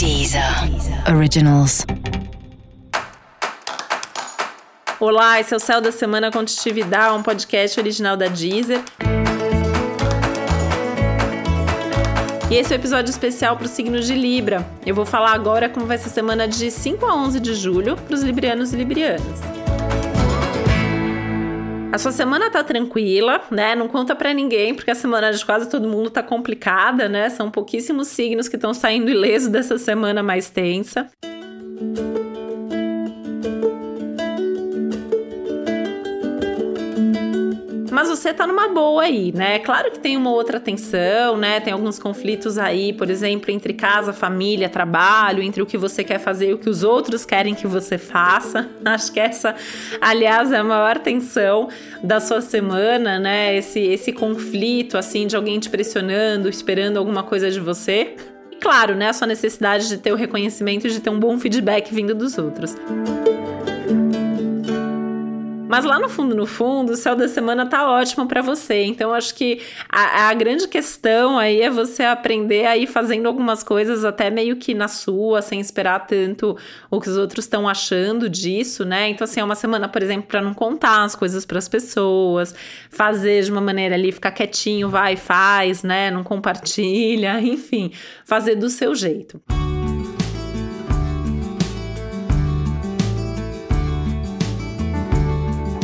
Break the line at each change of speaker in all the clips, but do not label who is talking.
Deezer Originals.
Olá, esse é o Céu da Semana Contitividade, um podcast original da Deezer. E esse é o episódio especial para o signo de Libra. Eu vou falar agora como vai ser a semana de 5 a 11 de julho para os librianos e librianas. A sua semana tá tranquila, né? Não conta para ninguém, porque a semana de quase todo mundo tá complicada, né? São pouquíssimos signos que estão saindo ileso dessa semana mais tensa. Mas você tá numa boa aí, né? Claro que tem uma outra tensão, né? Tem alguns conflitos aí, por exemplo, entre casa, família, trabalho, entre o que você quer fazer e o que os outros querem que você faça. Acho que essa, aliás, é a maior tensão da sua semana, né? Esse, esse conflito, assim, de alguém te pressionando, esperando alguma coisa de você. E claro, né? A sua necessidade de ter o reconhecimento e de ter um bom feedback vindo dos outros. Mas lá no fundo, no fundo, o céu da semana tá ótimo para você. Então, acho que a, a, grande questão aí é você aprender a ir fazendo algumas coisas até meio que na sua, sem esperar tanto o que os outros estão achando disso, né? Então, assim, é uma semana, por exemplo, para não contar as coisas para as pessoas, fazer de uma maneira ali, ficar quietinho, vai, faz, né? Não compartilha, enfim, fazer do seu jeito.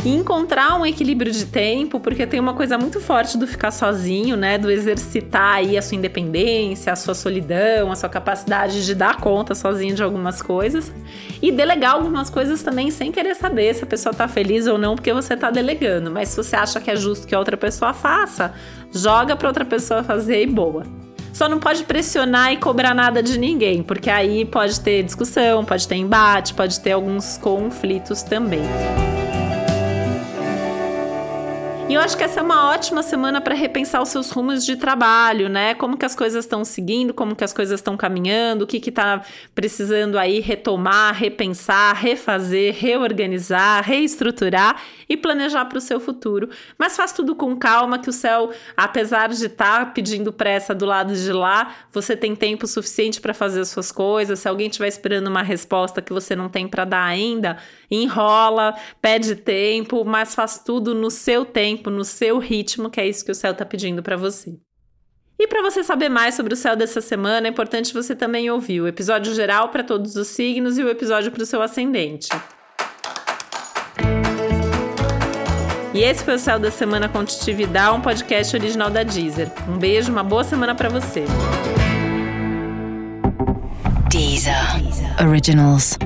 E encontrar um equilíbrio de tempo, porque tem uma coisa muito forte do ficar sozinho, né? Do exercitar aí a sua independência, a sua solidão, a sua capacidade de dar conta sozinho de algumas coisas. E delegar algumas coisas também sem querer saber se a pessoa tá feliz ou não, porque você tá delegando. Mas se você acha que é justo que a outra pessoa faça, joga para outra pessoa fazer e boa. Só não pode pressionar e cobrar nada de ninguém, porque aí pode ter discussão, pode ter embate, pode ter alguns conflitos também. E eu acho que essa é uma ótima semana para repensar os seus rumos de trabalho, né? Como que as coisas estão seguindo, como que as coisas estão caminhando, o que que tá precisando aí retomar, repensar, refazer, reorganizar, reestruturar e planejar para o seu futuro. Mas faz tudo com calma que o céu, apesar de estar tá pedindo pressa do lado de lá, você tem tempo suficiente para fazer as suas coisas. Se alguém estiver esperando uma resposta que você não tem para dar ainda, enrola, pede tempo, mas faz tudo no seu tempo, no seu ritmo, que é isso que o céu está pedindo para você. E para você saber mais sobre o céu dessa semana, é importante você também ouvir o episódio geral para todos os signos e o episódio para o seu ascendente. E esse foi o Céu da Semana com Titividade, um podcast original da Deezer. Um beijo, uma boa semana para você.
Deezer. Originals.